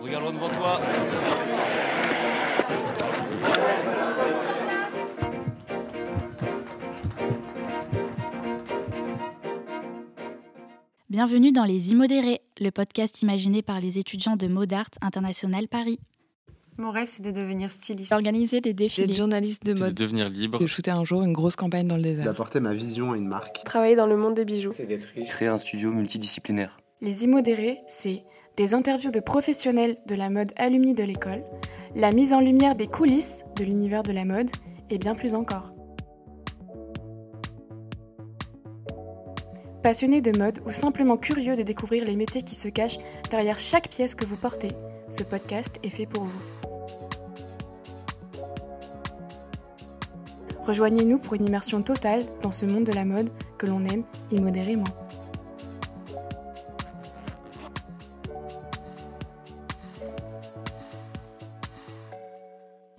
Regarde loin devant toi. Bienvenue dans Les Immodérés, le podcast imaginé par les étudiants de Modart International Paris. Mon rêve, c'est de devenir styliste. D'organiser des défilés. D'être journaliste de C'est de mode. devenir libre. De shooter un jour une grosse campagne dans le désert. d'apporter ma vision à une marque. Travailler dans le monde des bijoux. C'est d'être riche. Créer un studio multidisciplinaire. Les immodérés, c'est des interviews de professionnels de la mode alumni de l'école, la mise en lumière des coulisses de l'univers de la mode et bien plus encore. Passionnés de mode ou simplement curieux de découvrir les métiers qui se cachent derrière chaque pièce que vous portez, ce podcast est fait pour vous. Rejoignez-nous pour une immersion totale dans ce monde de la mode que l'on aime immodérément.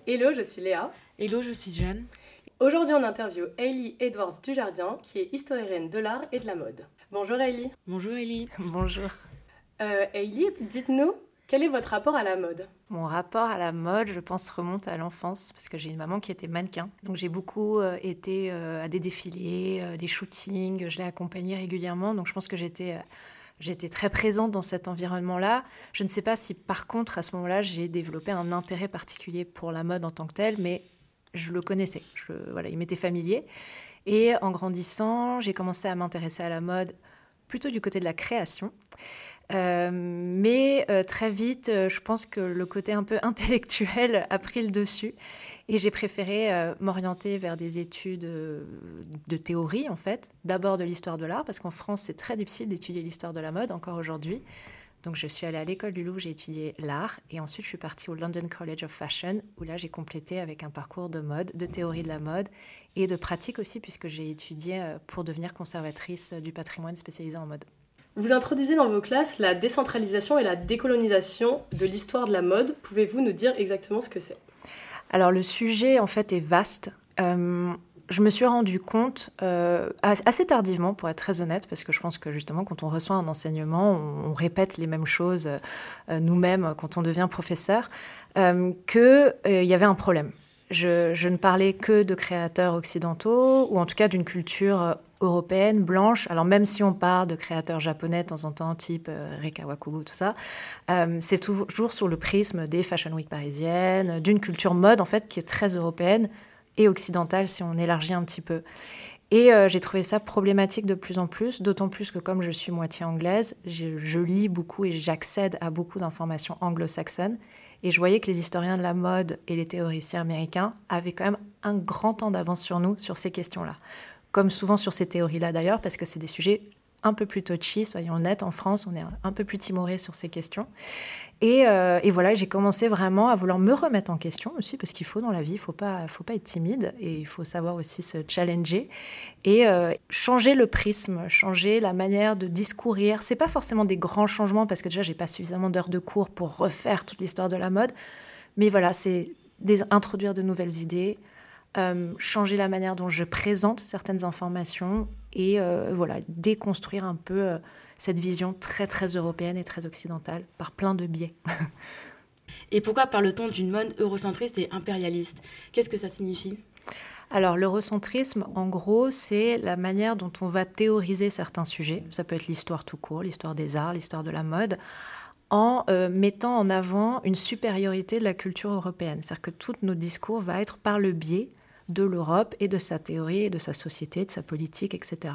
Hello, je suis Léa. Hello, je suis Jeanne. Aujourd'hui, on interview Hailey Edwards Dujardin, qui est historienne de l'art et de la mode. Bonjour Hailey. Bonjour Ellie. Bonjour. Euh, Hailey, dites-nous, quel est votre rapport à la mode? Mon rapport à la mode, je pense, remonte à l'enfance, parce que j'ai une maman qui était mannequin. Donc j'ai beaucoup euh, été euh, à des défilés, euh, des shootings, je l'ai accompagnée régulièrement, donc je pense que j'étais... très présente dans cet environnement-là. Je ne sais pas si par contre à ce moment-là j'ai développé un intérêt particulier pour la mode en tant que telle, mais je le connaissais. Voilà, il m'était familier. Et en grandissant, j'ai commencé à m'intéresser à la mode plutôt du côté de la création. Euh, mais euh, très vite, euh, je pense que le côté un peu intellectuel a pris le dessus et j'ai préféré m'orienter vers des études de théorie en fait. D'abord de l'histoire de l'art parce qu'en France c'est très difficile d'étudier l'histoire de la mode encore aujourd'hui. Donc je suis allée à l'école du Louvre, j'ai étudié l'art et ensuite je suis partie au London College of Fashion où là j'ai complété avec un parcours de mode, de théorie de la mode et de pratique aussi puisque j'ai étudié pour devenir conservatrice du patrimoine spécialisé en mode. Vous introduisez dans vos classes la décentralisation et la décolonisation de l'histoire de la mode. Pouvez-vous nous dire exactement ce que c'est? Alors le sujet en fait est vaste. Euh, je me suis rendu compte euh, as- assez tardivement, pour être très honnête, parce que je pense que justement quand on reçoit un enseignement, on, répète les mêmes choses euh, nous-mêmes quand on devient professeur, qu'il y avait un problème. Je, je ne parlais que de créateurs occidentaux, ou en tout cas d'une culture européenne, blanche. Alors même si on parle de créateurs japonais de temps en temps, type euh, Wakubo, tout ça, euh, c'est toujours sur le prisme des Fashion Week parisiennes, d'une culture mode en fait qui est très européenne et occidentale si on élargit un petit peu. Et euh, j'ai trouvé ça problématique de plus en plus, d'autant plus que comme je suis moitié anglaise, je lis beaucoup et j'accède à beaucoup d'informations anglo-saxonnes. Et je voyais que les historiens de la mode et les théoriciens américains avaient quand même un grand temps d'avance sur nous sur ces questions-là. Comme souvent sur ces théories-là d'ailleurs, parce que c'est des sujets un peu plus touchy, soyons honnêtes, en France, on est un peu plus timoré sur ces questions. Et, euh, et voilà, j'ai commencé vraiment à vouloir me remettre en question aussi, parce qu'il faut dans la vie, il faut pas, faut pas être timide, et il faut savoir aussi se challenger, et euh, changer le prisme, changer la manière de discourir. C'est pas forcément des grands changements, parce que déjà, j'ai pas suffisamment d'heures de cours pour refaire toute l'histoire de la mode, mais voilà, c'est introduire de nouvelles idées, euh, changer la manière dont je présente certaines informations et euh, voilà déconstruire un peu euh, cette vision très très européenne et très occidentale par plein de biais. Et pourquoi parle-t-on d'une mode eurocentriste et impérialiste? Qu'est-ce que ça signifie? Alors l'eurocentrisme, en gros, c'est la manière dont on va théoriser certains sujets. Ça peut être l'histoire tout court, l'histoire des arts, l'histoire de la mode, en euh, mettant en avant une supériorité de la culture européenne. C'est-à-dire que tous nos discours vont être par le biais de l'Europe et de sa théorie et de sa société, de sa politique, etc.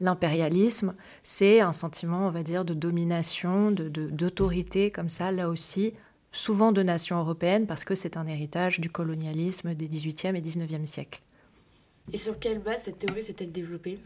L'impérialisme, c'est un sentiment, on va dire, de domination, de- de- d'autorité, comme ça, là aussi, souvent de nations européennes, parce que c'est un héritage du colonialisme des 18e et 19e siècles. Et sur quelle base cette théorie s'est-elle développée?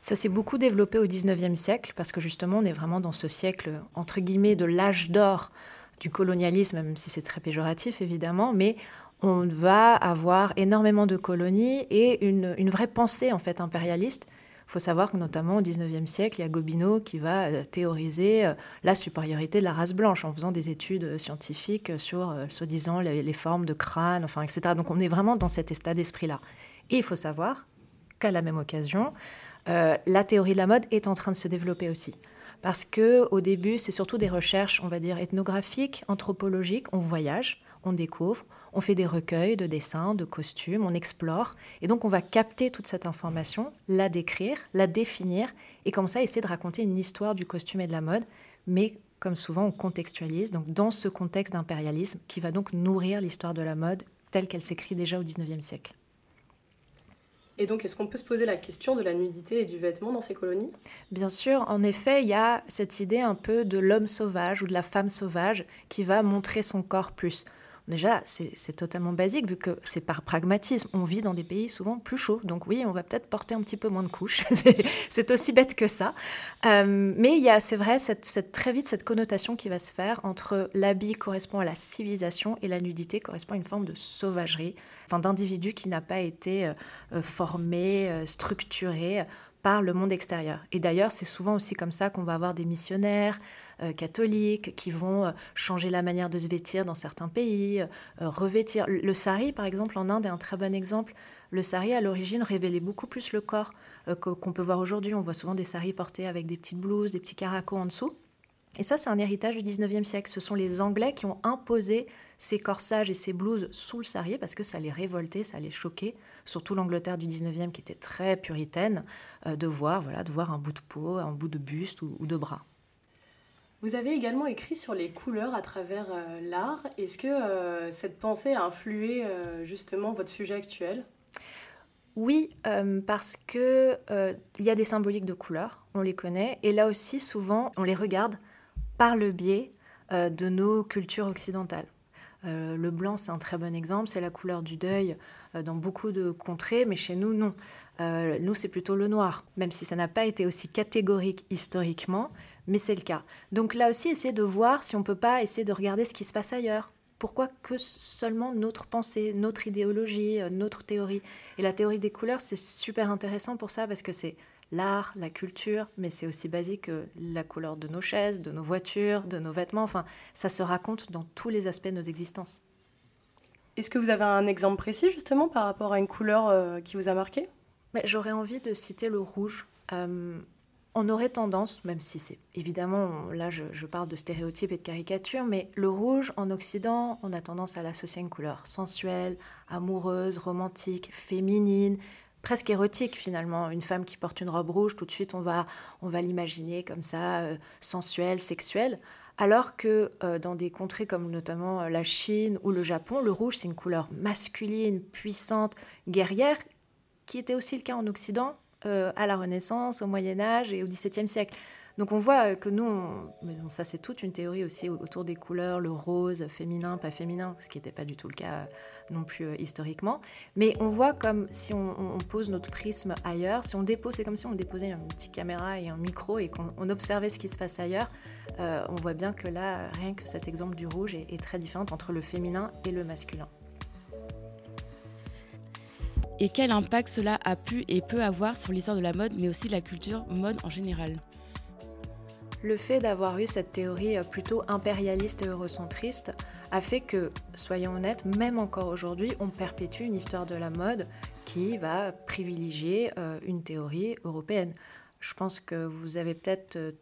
Ça s'est beaucoup développé au 19e siècle, parce que justement, on est vraiment dans ce siècle, entre guillemets, de l'âge d'or du colonialisme, même si c'est très péjoratif, évidemment, mais on va avoir énormément de colonies et une, vraie pensée, en fait, impérialiste. Il faut savoir que notamment au 19e siècle, il y a Gobineau qui va euh, théoriser euh, la supériorité de la race blanche en faisant des études euh, scientifiques sur, soi-disant, les, les formes de crâne, enfin, etc. Donc on est vraiment dans cet état d'esprit-là. Et il faut savoir qu'à la même occasion, la théorie de la mode est en train de se développer aussi. Parce que au début, c'est surtout des recherches, on va dire, ethnographiques, anthropologiques. On voyage, on découvre, on fait des recueils de dessins, de costumes, on explore. Et donc, on va capter toute cette information, la décrire, la définir, et comme ça, essayer de raconter une histoire du costume et de la mode. Mais comme souvent, on contextualise, donc dans ce contexte d'impérialisme qui va donc nourrir l'histoire de la mode telle qu'elle s'écrit déjà au XIXe siècle. Et donc, est-ce qu'on peut se poser la question de la nudité et du vêtement dans ces colonies? Bien sûr, en effet, il y a cette idée un peu de l'homme sauvage ou de la femme sauvage qui va montrer son corps plus. Déjà, c'est totalement basique vu que c'est par pragmatisme. On vit dans des pays souvent plus chauds. Donc oui, on va peut-être porter un petit peu moins de couches. c'est aussi bête que ça. Euh, mais il y a, c'est vrai, très vite cette connotation qui va se faire entre l'habit correspond à la civilisation et la nudité correspond à une forme de sauvagerie, enfin d'individu qui n'a pas été euh, euh, formé, structuré par le monde extérieur. Et d'ailleurs, c'est souvent aussi comme ça qu'on va avoir des missionnaires euh, catholiques qui vont euh, changer la manière de se vêtir dans certains pays, euh, revêtir. Le sari, par exemple, en Inde est un très bon exemple. Le sari, à l'origine, révélait beaucoup plus le corps qu'on peut voir aujourd'hui. On voit souvent des saris portés avec des petites blouses, des petits caracos en dessous. Et ça, c'est un héritage du 19e siècle. Ce sont les Anglais qui ont imposé ces corsages et ces blouses sous le sarier parce que ça les révoltait, ça les choquait, surtout l'Angleterre du 19e qui était très puritaine, euh, de, voir, voilà, de voir un bout de peau, un bout de buste ou, de bras. Vous avez également écrit sur les couleurs à travers euh, l'art. Est-ce que euh, cette pensée a influé justement votre sujet actuel? Oui, parce que il y a des symboliques de couleurs, on les connaît, et là aussi souvent on les regarde par le biais euh, de nos cultures occidentales. Euh, le blanc, c'est un très bon exemple, c'est la couleur du deuil euh, dans beaucoup de contrées, mais chez nous, non. nous, c'est plutôt le noir, même si ça n'a pas été aussi catégorique historiquement, mais c'est le cas. Donc là aussi, essayer de voir si on ne peut pas essayer de regarder ce qui se passe ailleurs. Pourquoi que seulement notre pensée, notre idéologie, notre théorie? Et la théorie des couleurs, c'est super intéressant pour ça, parce que c'est l'art, la culture, mais c'est aussi basique que la couleur de nos chaises, de nos voitures, de nos vêtements. Enfin, ça se raconte dans tous les aspects de nos existences. Est-ce que vous avez un exemple précis justement par rapport à une couleur euh, qui vous a marqué? J'aurais envie de citer le rouge. Euh, on aurait tendance, même si c'est évidemment, là je, je, parle de stéréotypes et de caricatures, mais le rouge en Occident, on a tendance à l'associer à une couleur sensuelle, amoureuse, romantique, féminine, presque érotique finalement. Une femme qui porte une robe rouge, tout de suite on va, on va l'imaginer comme ça, euh, sensuelle, sexuelle. Alors que euh, dans des contrées comme notamment euh, la Chine ou le Japon, le rouge c'est une couleur masculine, puissante, guerrière, qui était aussi le cas en Occident à la Renaissance, au Moyen Âge et au XVIIe siècle. Donc on voit que nous, mais ça c'est toute une théorie aussi autour des couleurs, le rose, féminin, pas féminin, ce qui n'était pas du tout le cas euh, non plus euh, historiquement. Mais on voit comme si on, pose notre prisme ailleurs, si on dépose, c'est comme si on déposait une petite caméra et un micro et qu'on observait ce qui se passe ailleurs. Euh, on voit bien que là, rien que cet exemple du rouge est, est très différent entre le féminin et le masculin. Et quel impact cela a pu et peut avoir sur l'histoire de la mode, mais aussi la culture mode en général? Le fait d'avoir eu cette théorie euh, plutôt impérialiste et eurocentriste a fait que, soyons honnêtes, même encore aujourd'hui, on perpétue une histoire de la mode qui va privilégier euh, une théorie européenne. Je pense que vous avez peut-être euh,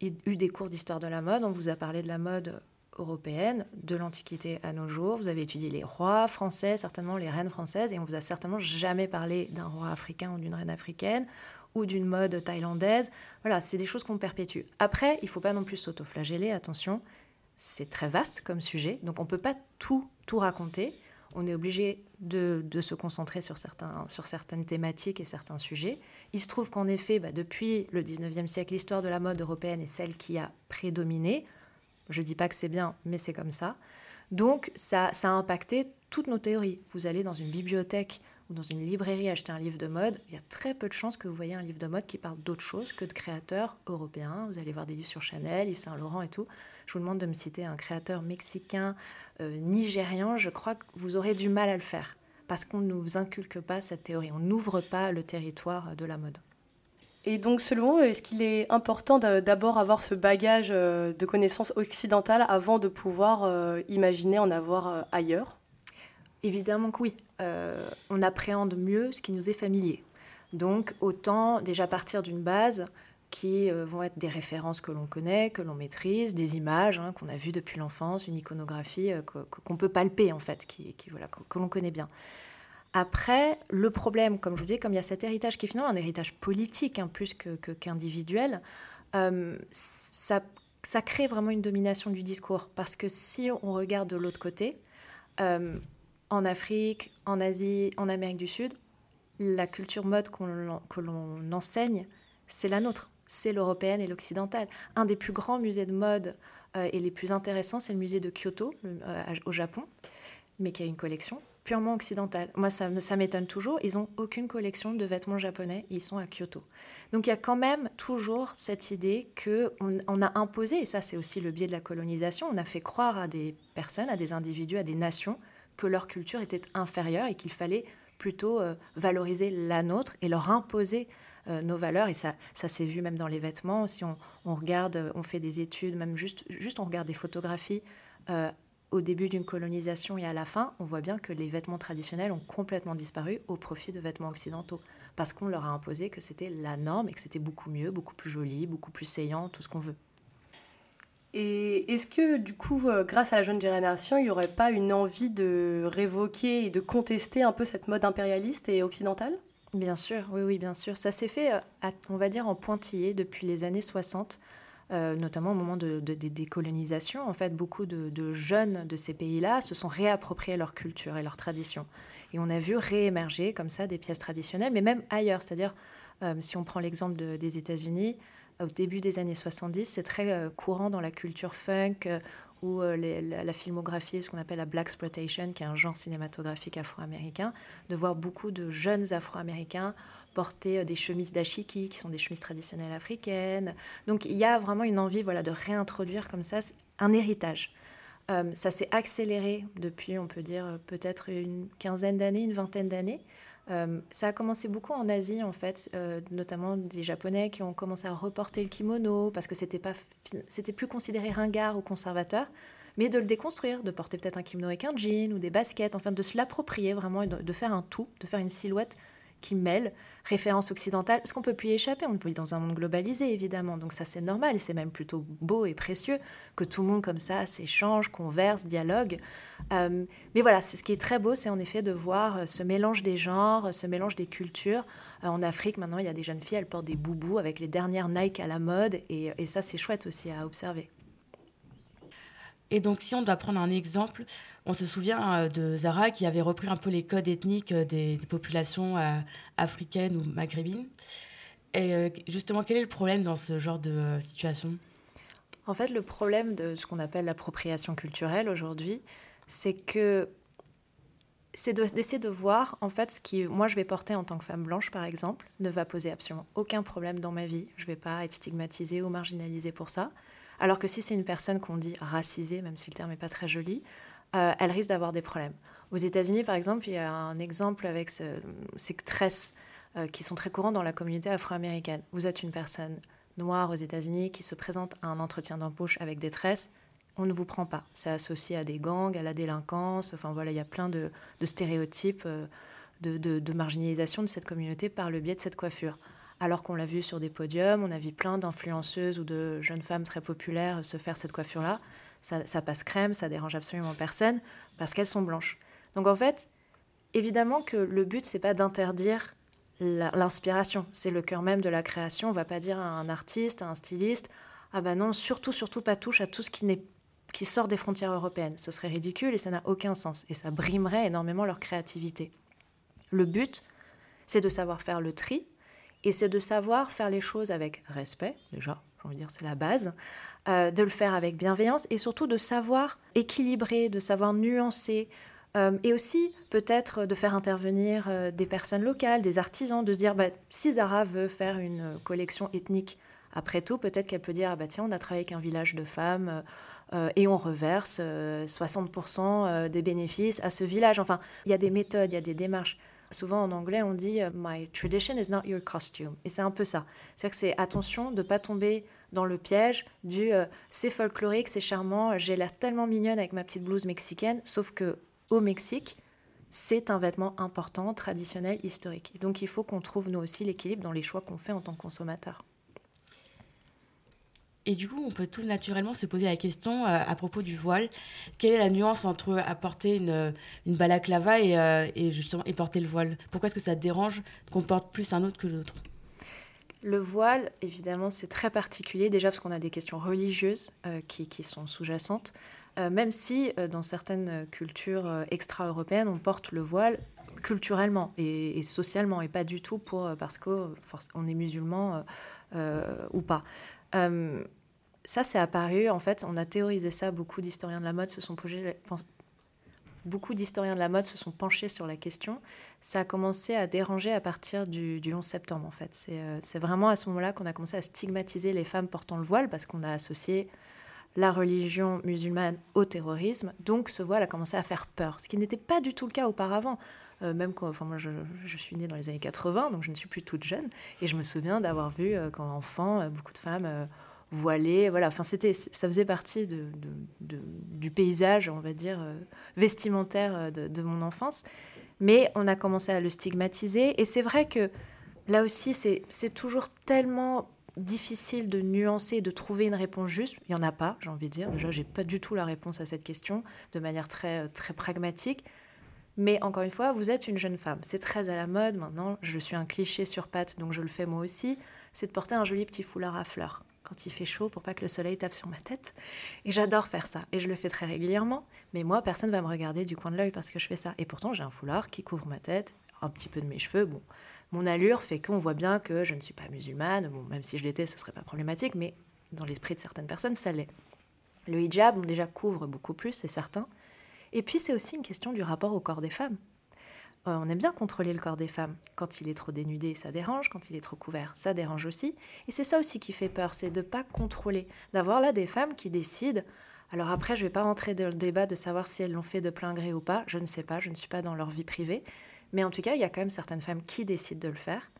eu des cours d'histoire de la mode, on vous a parlé de la mode européenne, de l'Antiquité à nos jours. Vous avez étudié les rois français, certainement les reines françaises, et on vous a certainement jamais parlé d'un roi africain ou d'une reine africaine ou d'une mode thaïlandaise. Voilà, c'est des choses qu'on perpétue. Après, il ne faut pas non plus s'autoflageller, attention, c'est très vaste comme sujet, donc on ne peut pas tout, tout raconter. On est obligé de, se concentrer sur, certains, sur certaines thématiques et certains sujets. Il se trouve qu'en effet, bah, depuis le 19e siècle, l'histoire de la mode européenne est celle qui a prédominé. Je ne dis pas que c'est bien, mais c'est comme ça. Donc, ça a impacté toutes nos théories. Vous allez dans une bibliothèque dans une librairie acheter un livre de mode, il y a très peu de chances que vous voyez un livre de mode qui parle d'autre chose que de créateurs européens. Vous allez voir des livres sur Chanel, Yves Saint Laurent et tout. Je vous demande de me citer un créateur mexicain, euh, nigérian. Je crois que vous aurez du mal à le faire parce qu'on ne nous inculque pas cette théorie. On n'ouvre pas le territoire de la mode. Et donc, selon eux, est-ce qu'il est important d'abord avoir ce bagage euh, de connaissances occidentales avant de pouvoir euh, imaginer en avoir ailleurs? Évidemment que oui. Euh, on appréhende mieux ce qui nous est familier. Donc autant déjà partir d'une base qui euh, vont être des références que l'on connaît, que l'on maîtrise, des images hein, qu'on a vues depuis l'enfance, une iconographie euh, qu'on peut palper en fait, qui, voilà, que, l'on connaît bien. Après, le problème, comme je vous disais, comme il y a cet héritage qui est finalement un héritage politique hein, plus qu'individuel, que, ça, ça, crée vraiment une domination du discours. Parce que si on regarde de l'autre côté, en Afrique, en Asie, en Amérique du Sud, la culture mode que l'on enseigne, c'est la nôtre c'est l'européenne et l'occidentale. Un des plus grands musées de mode euh, et les plus intéressants, c'est le musée de Kyoto, euh, au Japon, mais qui a une collection purement occidentale. Moi, ça, m'étonne toujours. Ils n'ont aucune collection de vêtements japonais. Ils sont à Kyoto. Donc, il y a quand même toujours cette idée que on, a imposé, et ça, c'est aussi le biais de la colonisation, on a fait croire à des personnes, à des individus, à des nations, que leur culture était inférieure et qu'il fallait plutôt euh, valoriser la nôtre et leur imposer euh, nos valeurs. Et ça, ça s'est vu même dans les vêtements. Si on, regarde, euh, on fait des études, même juste, juste on regarde des photographies au début d'une colonisation et à la fin, on voit bien que les vêtements traditionnels ont complètement disparu au profit de vêtements occidentaux. Parce qu'on leur a imposé que c'était la norme et que c'était beaucoup mieux, beaucoup plus joli, beaucoup plus saillant, tout ce qu'on veut. Et est-ce que, du coup, grâce à la jeune génération, il n'y aurait pas une envie de révoquer et de contester un peu cette mode impérialiste et occidentale? Bien sûr, oui, oui, bien sûr. Ça s'est fait, euh, on va dire, en pointillé depuis les années 60, euh, notamment au moment de, des décolonisations. En fait, beaucoup de, jeunes de ces pays-là se sont réappropriés leur culture et leur tradition. Et on a vu réémerger comme ça des pièces traditionnelles, mais même ailleurs. C'est-à-dire, euh, si on prend l'exemple des États-Unis, au début des années 70, c'est très courant dans la culture funk ou euh, la, filmographie, ce qu'on appelle la black exploitation, qui est un genre cinématographique afro-américain, de voir beaucoup de jeunes afro-américains porter euh, des chemises dashiki, qui sont des chemises traditionnelles africaines. Donc il y a vraiment une envie voilà, de réintroduire comme ça un héritage. Euh, ça s'est accéléré depuis, on peut dire, peut-être une quinzaine d'années, une vingtaine d'années. Euh, ça a commencé beaucoup en Asie, en fait, euh, notamment des Japonais qui ont commencé à reporter le kimono parce que c'était pas, plus considéré ringard ou conservateur, mais de le déconstruire, de porter peut-être un kimono avec un jean ou des baskets, enfin de se l'approprier vraiment, de faire un tout, de faire une silhouette qui mêle référence occidentale, parce qu'on peut plus y échapper, on vit dans un monde globalisé évidemment, donc ça c'est normal, c'est même plutôt beau et précieux que tout le monde comme ça s'échange, converse, dialogue. Euh, mais voilà, c'est ce qui est très beau, c'est en effet de voir euh, ce mélange des genres, ce mélange des cultures. Euh, en Afrique maintenant, il y a des jeunes filles, elles portent des boubous avec les dernières Nike à la mode, et, et ça c'est chouette aussi à observer. Et donc, si on doit prendre un exemple, on se souvient euh, de Zara qui avait repris un peu les codes ethniques euh, des, populations euh, africaines ou maghrébines. Et justement, quel est le problème dans ce genre de situation? En fait, le problème de ce qu'on appelle l'appropriation culturelle aujourd'hui, c'est que c'est d'essayer de, voir en fait ce qui moi je vais porter en tant que femme blanche par exemple ne va poser absolument aucun problème dans ma vie. Je vais pas être stigmatisée ou marginalisée pour ça alors que si c'est une personne qu'on dit racisée, même si le terme n'est pas très joli, euh, elle risque d'avoir des problèmes. Aux États-Unis, par exemple, il y a un exemple avec ces tresses euh, qui sont très courantes dans la communauté afro-américaine. Vous êtes une personne noire aux États-Unis qui se présente à un entretien d'embauche avec des tresses, on ne vous prend pas. C'est associé à des gangs, à la délinquance. Enfin voilà, il y a plein de, stéréotypes, euh, de, marginalisation de cette communauté par le biais de cette coiffure alors qu'on l'a vu sur des podiums, on a vu plein d'influenceuses ou de jeunes femmes très populaires se faire cette coiffure-là. Ça, passe crème, ça dérange absolument personne parce qu'elles sont blanches. Donc en fait, évidemment que le but, c'est pas d'interdire l'inspiration, c'est le cœur même de la création. On va pas dire à un artiste, à un styliste, ah ben non, surtout, surtout pas touche à tout ce qui, qui sort des frontières européennes. Ce serait ridicule et ça n'a aucun sens. Et ça brimerait énormément leur créativité. Le but, c'est de savoir faire le tri et c'est de savoir faire les choses avec respect, déjà, j'ai envie de dire, c'est la base, euh, de le faire avec bienveillance et surtout de savoir équilibrer, de savoir nuancer. Euh, et aussi peut-être de faire intervenir euh, des personnes locales, des artisans, de se dire bah, si Zara veut faire une collection ethnique, après tout, peut-être qu'elle peut dire ah bah, tiens, on a travaillé avec un village de femmes et on reverse 60% des bénéfices à ce village. Enfin, il y a des méthodes, il y a des démarches. Souvent en anglais, on dit euh, My tradition is not your costume. Et c'est un peu ça. C'est-à-dire que c'est attention de ne pas tomber dans le piège du euh, c'est folklorique, c'est charmant, j'ai l'air tellement mignonne avec ma petite blouse mexicaine. Sauf que au Mexique, c'est un vêtement important, traditionnel, historique. Donc il faut qu'on trouve nous aussi l'équilibre dans les choix qu'on fait en tant que consommateur. Et du coup, on peut tout naturellement se poser la question euh, à propos du voile. Quelle est la nuance entre apporter une, une balaclava et, euh, et, justement, et porter le voile? Pourquoi est-ce que ça dérange qu'on porte plus un autre que l'autre? Le voile, évidemment, c'est très particulier, déjà parce qu'on a des questions religieuses euh, qui, qui, sont sous-jacentes, même si dans certaines cultures extra-européennes, on porte le voile culturellement et, socialement, et pas du tout pour, parce qu'on est musulman ou pas. Euh, ça, c'est apparu, en fait, on a théorisé ça, beaucoup d'historiens de la mode se sont posés, beaucoup d'historiens de la mode se sont penchés sur la question. Ça a commencé à déranger à partir du, 11 septembre, en fait. Euh, c'est vraiment à ce moment-là qu'on a commencé à stigmatiser les femmes portant le voile, parce qu'on a associé la religion musulmane au terrorisme. Donc ce voile a commencé à faire peur, ce qui n'était pas du tout le cas auparavant. Euh, même quand, enfin moi je, suis née dans les années 80, donc je ne suis plus toute jeune, et je me souviens d'avoir vu euh, quand enfant euh, beaucoup de femmes voilées, voilà, enfin c'était, ça faisait partie du paysage, on va dire, vestimentaire de, mon enfance, mais on a commencé à le stigmatiser, et c'est vrai que là aussi c'est toujours tellement difficile de nuancer, de trouver une réponse juste. Il n'y en a pas, j'ai envie de dire. Déjà, j'ai pas du tout la réponse à cette question de manière très, très pragmatique. Mais encore une fois, vous êtes une jeune femme. C'est très à la mode maintenant. Je suis un cliché sur pattes, donc je le fais moi aussi. C'est de porter un joli petit foulard à fleurs quand il fait chaud pour pas que le soleil tape sur ma tête. Et j'adore faire ça. Et je le fais très régulièrement. Mais moi, personne ne va me regarder du coin de l'œil parce que je fais ça. Et pourtant, j'ai un foulard qui couvre ma tête, un petit peu de mes cheveux. Bon, mon allure fait qu'on voit bien que je ne suis pas musulmane. Bon, même si je l'étais, ce serait pas problématique. Mais dans l'esprit de certaines personnes, ça l'est. Le hijab, on déjà couvre beaucoup plus, c'est certain. Et puis c'est aussi une question du rapport au corps des femmes. Euh, on aime bien contrôler le corps des femmes. Quand il est trop dénudé, ça dérange. Quand il est trop couvert, ça dérange aussi. Et c'est ça aussi qui fait peur, c'est de ne pas contrôler. D'avoir là des femmes qui décident. Alors après, je ne vais pas rentrer dans le débat de savoir si elles l'ont fait de plein gré ou pas. Je ne sais pas, je ne suis pas dans leur vie privée. Mais en tout cas, il y a quand même certaines femmes qui décident de le faire.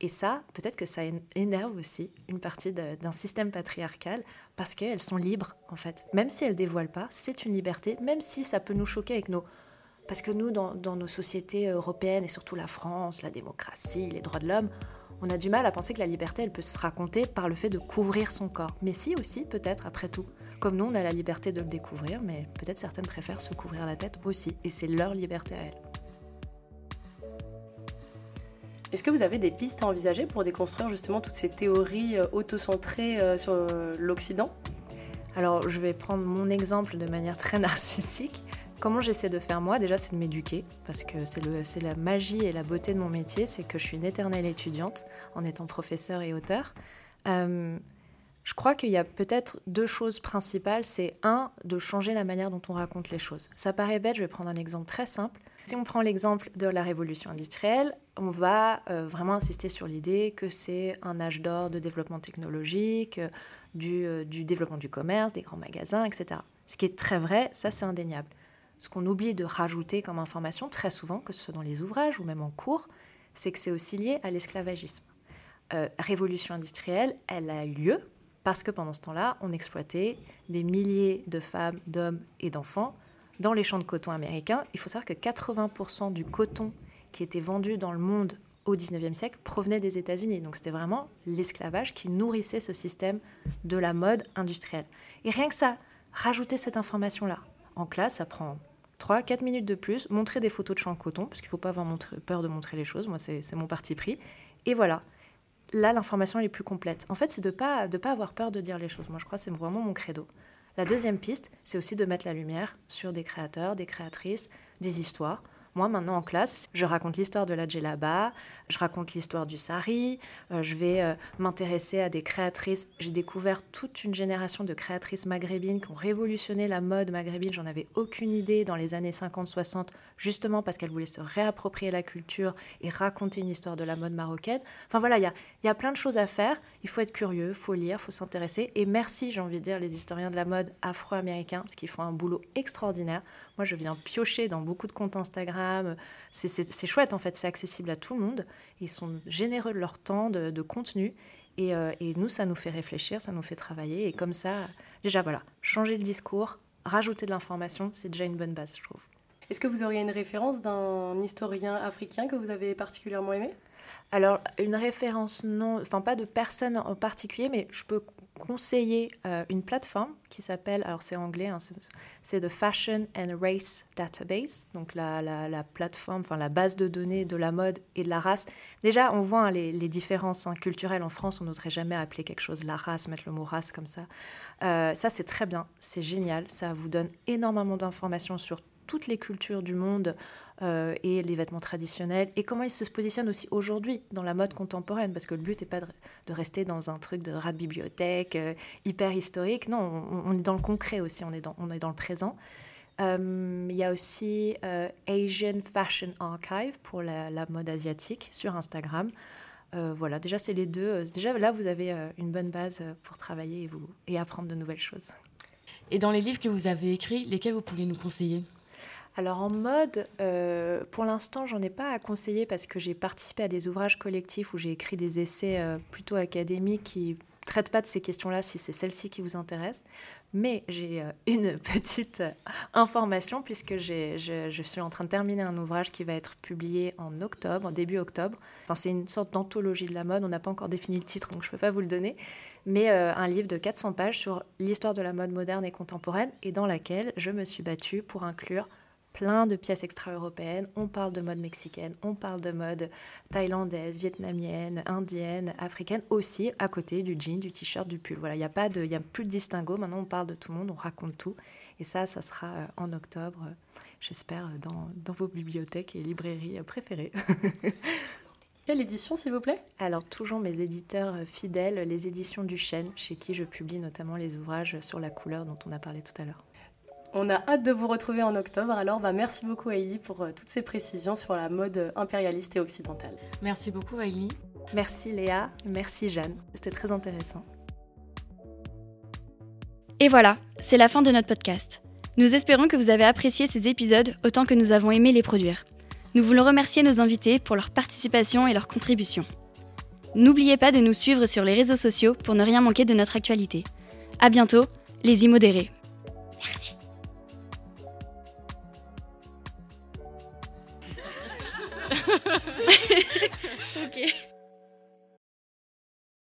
Et ça, peut-être que ça énerve aussi une partie d'un système patriarcal parce qu'elles sont libres, en fait. Même si elles dévoilent pas, c'est une liberté, même si ça peut nous choquer avec nos... Parce que nous, dans, dans nos sociétés européennes, et surtout la France, la démocratie, les droits de l'homme, on a du mal à penser que la liberté, elle peut se raconter par le fait de couvrir son corps. Mais si aussi, peut-être, après tout. Comme nous, on a la liberté de le découvrir, mais peut-être certaines préfèrent se couvrir la tête aussi. Et c'est leur liberté à elles. Est-ce que vous avez des pistes à envisager pour déconstruire justement toutes ces théories euh, autocentrées euh, sur euh, l'Occident? Alors, je vais prendre mon exemple de manière très narcissique. Comment j'essaie de faire moi? Déjà, c'est de m'éduquer, parce que c'est la magie et la beauté de mon métier, c'est que je suis une éternelle étudiante en étant professeur et auteur. je crois qu'il y a peut-être deux choses principales. C'est un, de changer la manière dont on raconte les choses. Ça paraît bête, je vais prendre un exemple très simple. Si on prend l'exemple de la révolution industrielle, on va euh, vraiment insister sur l'idée que c'est un âge d'or de développement technologique, euh, euh, du, développement du commerce, des grands magasins, etc. Ce qui est très vrai, ça c'est indéniable. Ce qu'on oublie de rajouter comme information très souvent, que ce soit dans les ouvrages ou même en cours, c'est que c'est aussi lié à l'esclavagisme. révolution industrielle, elle a eu lieu parce que pendant ce temps-là, on exploitait des milliers de femmes, d'hommes et d'enfants dans les champs de coton américains, il faut savoir que 80% du coton qui était vendu dans le monde au 19e siècle provenait des États-Unis. Donc c'était vraiment l'esclavage qui nourrissait ce système de la mode industrielle. Et rien que ça, rajouter cette information-là en classe, ça prend 3-4 minutes de plus, montrer des photos de champs de coton, parce qu'il ne faut pas avoir peur de montrer les choses, moi c'est mon parti pris. Et voilà, là l'information est plus complète. En fait, c'est de ne pas, de pas avoir peur de dire les choses. Moi je crois que c'est vraiment mon credo. La deuxième piste, c'est aussi de mettre la lumière sur des créateurs, des créatrices, des histoires. Moi, maintenant en classe, je raconte l'histoire de la djellaba, je raconte l'histoire du sari, euh, je vais euh, m'intéresser à des créatrices. J'ai découvert toute une génération de créatrices maghrébines qui ont révolutionné la mode maghrébine. J'en avais aucune idée dans les années 50-60, justement parce qu'elles voulaient se réapproprier la culture et raconter une histoire de la mode marocaine. Enfin voilà, il y a, y a plein de choses à faire. Il faut être curieux, il faut lire, il faut s'intéresser. Et merci, j'ai envie de dire, les historiens de la mode afro-américains, parce qu'ils font un boulot extraordinaire. Moi, je viens piocher dans beaucoup de comptes Instagram c'est chouette en fait, c'est accessible à tout le monde. Ils sont généreux de leur temps, de, contenu. Euh, et, nous, ça nous fait réfléchir, ça nous fait travailler. Et comme ça, déjà voilà, changer le discours, rajouter de l'information, c'est déjà une bonne base, je trouve. Est-ce que vous auriez une référence d'un historien africain que vous avez particulièrement aimé? Alors, une référence, non, enfin pas de personne en particulier, mais je peux conseiller euh, une plateforme qui s'appelle, alors c'est anglais, hein, c'est The Fashion and Race Database, donc la, la, plateforme, enfin la base de données de la mode et de la race. Déjà, on voit hein, les, les, différences hein, culturelles en France, on n'oserait jamais appeler quelque chose la race, mettre le mot race comme ça. Euh, ça, c'est très bien, c'est génial, ça vous donne énormément d'informations sur toutes les cultures du monde euh, et les vêtements traditionnels et comment ils se positionnent aussi aujourd'hui dans la mode contemporaine parce que le but n'est pas de, rester dans un truc de rat de bibliothèque euh, hyper historique non on, est dans le concret aussi on est dans, le présent euh, il y a aussi Asian Fashion Archive pour la, mode asiatique sur Instagram voilà, déjà c'est les deux. Déjà là, vous avez une bonne base pour travailler et apprendre de nouvelles choses. Et dans les livres que vous avez écrits, lesquels vous pouvez nous conseiller? Alors en mode, euh, pour l'instant, j'en ai pas à conseiller parce que j'ai participé à des ouvrages collectifs où j'ai écrit des essais euh, plutôt académiques qui traitent pas de ces questions-là si c'est celle-ci qui vous intéresse. Mais j'ai euh, une petite information puisque je, suis en train de terminer un ouvrage qui va être publié en octobre, début octobre. Enfin, c'est une sorte d'anthologie de la mode. On n'a pas encore défini le titre, donc je ne peux pas vous le donner. Mais un livre de 400 pages sur l'histoire de la mode moderne et contemporaine et dans laquelle je me suis battue pour inclure plein de pièces extra-européennes. On parle de mode mexicaine, on parle de mode thaïlandaise, vietnamienne, indienne, africaine, aussi à côté du jean, du t-shirt, du pull. Voilà, il n'y a, pas de, y a plus de distinguo. Maintenant, on parle de tout le monde, on raconte tout. Et ça, ça sera euh, en octobre, euh, j'espère, euh, dans, dans, vos bibliothèques et librairies préférées. Quelle édition, s'il vous plaît? Alors, toujours mes éditeurs fidèles, les éditions du Chêne, chez qui je publie notamment les ouvrages sur la couleur dont on a parlé tout à l'heure. On a hâte de vous retrouver en octobre. Alors, bah, merci beaucoup, Aïli, pour euh, toutes ces précisions sur la mode impérialiste et occidentale. Merci beaucoup, Aïli. Merci, Léa. Merci, Jeanne. C'était très intéressant. Et voilà, c'est la fin de notre podcast. Nous espérons que vous avez apprécié ces épisodes autant que nous avons aimé les produire. Nous voulons remercier nos invités pour leur participation et leur contribution. N'oubliez pas de nous suivre sur les réseaux sociaux pour ne rien manquer de notre actualité. À bientôt, les immodérés.